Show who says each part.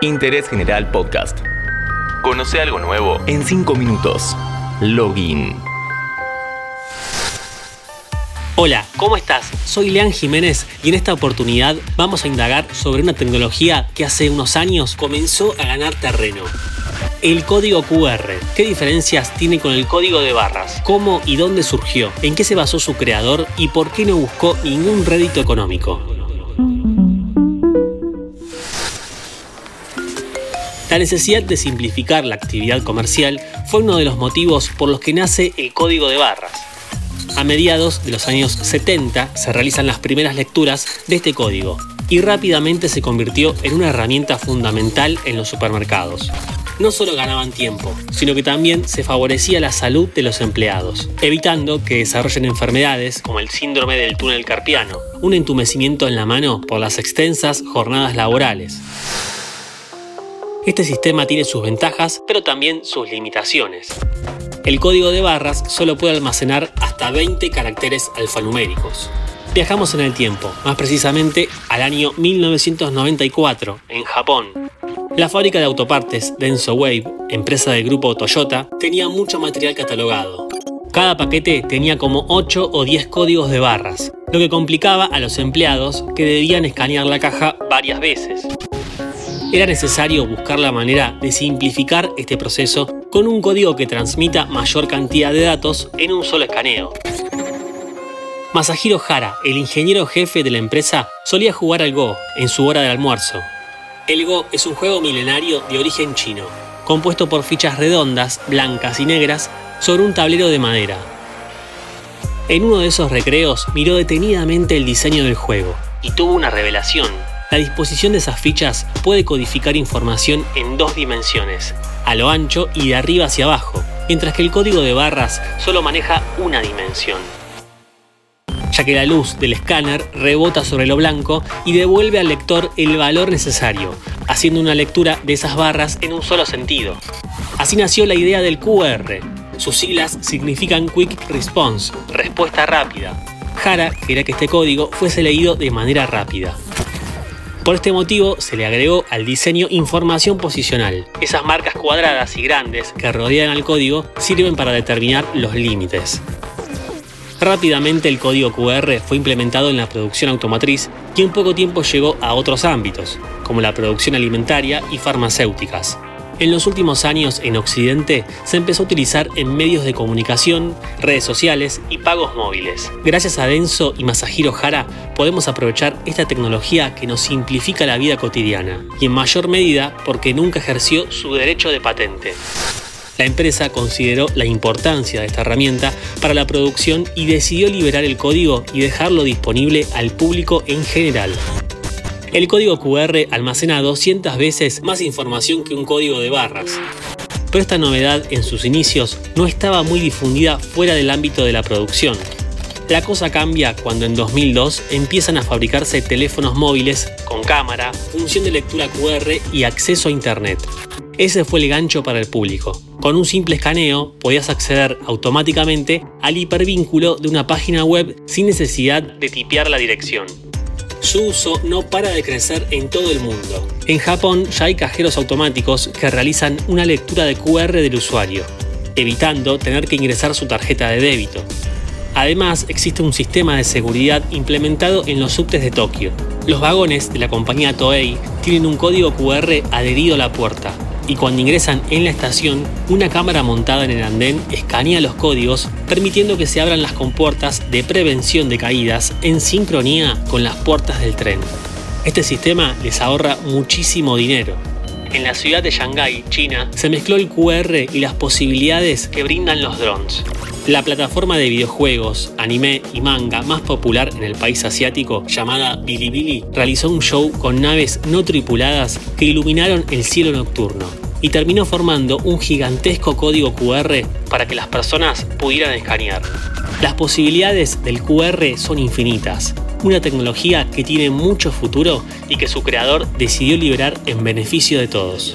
Speaker 1: Interés General Podcast. Conoce algo nuevo en 5 minutos. Login.
Speaker 2: Hola, ¿cómo estás? Soy Leán Jiménez y en esta oportunidad vamos a indagar sobre una tecnología que hace unos años comenzó a ganar terreno. El código QR. ¿Qué diferencias tiene con el código de barras? ¿Cómo y dónde surgió? ¿En qué se basó su creador? ¿Y por qué no buscó ningún rédito económico? La necesidad de simplificar la actividad comercial fue uno de los motivos por los que nace el código de barras. A mediados de los años 70 se realizan las primeras lecturas de este código y rápidamente se convirtió en una herramienta fundamental en los supermercados. No solo ganaban tiempo, sino que también se favorecía la salud de los empleados, evitando que desarrollen enfermedades como el síndrome del túnel carpiano, un entumecimiento en la mano por las extensas jornadas laborales. Este sistema tiene sus ventajas, pero también sus limitaciones. El código de barras solo puede almacenar hasta 20 caracteres alfanuméricos. Viajamos en el tiempo, más precisamente al año 1994, en Japón. La fábrica de autopartes Denso Wave, empresa del grupo Toyota, tenía mucho material catalogado. Cada paquete tenía como 8 o 10 códigos de barras, lo que complicaba a los empleados que debían escanear la caja varias veces. Era necesario buscar la manera de simplificar este proceso con un código que transmita mayor cantidad de datos en un solo escaneo. Masahiro Hara, el ingeniero jefe de la empresa, solía jugar al Go en su hora de almuerzo. El Go es un juego milenario de origen chino, compuesto por fichas redondas, blancas y negras sobre un tablero de madera. En uno de esos recreos miró detenidamente el diseño del juego y tuvo una revelación la disposición de esas fichas puede codificar información en dos dimensiones, a lo ancho y de arriba hacia abajo, mientras que el código de barras solo maneja una dimensión ya que la luz del escáner rebota sobre lo blanco y devuelve al lector el valor necesario, haciendo una lectura de esas barras en un solo sentido. Así nació la idea del QR. Sus siglas significan Quick Response, respuesta rápida. Jara quería que este código fuese leído de manera rápida. Por este motivo se le agregó al diseño información posicional. Esas marcas cuadradas y grandes que rodean al código sirven para determinar los límites. Rápidamente el código QR fue implementado en la producción automotriz y en poco tiempo llegó a otros ámbitos, como la producción alimentaria y farmacéuticas. En los últimos años en Occidente se empezó a utilizar en medios de comunicación, redes sociales y pagos móviles. Gracias a Denso y Masahiro Hara podemos aprovechar esta tecnología que nos simplifica la vida cotidiana y en mayor medida porque nunca ejerció su derecho de patente. La empresa consideró la importancia de esta herramienta para la producción y decidió liberar el código y dejarlo disponible al público en general. El código QR almacena 200 veces más información que un código de barras. Pero esta novedad en sus inicios no estaba muy difundida fuera del ámbito de la producción. La cosa cambia cuando en 2002 empiezan a fabricarse teléfonos móviles con cámara, función de lectura QR y acceso a Internet. Ese fue el gancho para el público. Con un simple escaneo podías acceder automáticamente al hipervínculo de una página web sin necesidad de tipear la dirección. Su uso no para de crecer en todo el mundo. En Japón ya hay cajeros automáticos que realizan una lectura de QR del usuario, evitando tener que ingresar su tarjeta de débito. Además, existe un sistema de seguridad implementado en los subtes de Tokio. Los vagones de la compañía Toei tienen un código QR adherido a la puerta, y cuando ingresan en la estación, una cámara montada en el andén escanea los códigos, permitiendo que se abran las compuertas de prevención de caídas en sincronía con las puertas del tren. Este sistema les ahorra muchísimo dinero. En la ciudad de Shanghái, China, se mezcló el QR y las posibilidades que brindan los drones. La plataforma de videojuegos, anime y manga más popular en el país asiático, llamada Bilibili, realizó un show con naves no tripuladas que iluminaron el cielo nocturno y terminó formando un gigantesco código QR para que las personas pudieran escanear. Las posibilidades del QR son infinitas, una tecnología que tiene mucho futuro y que su creador decidió liberar en beneficio de todos.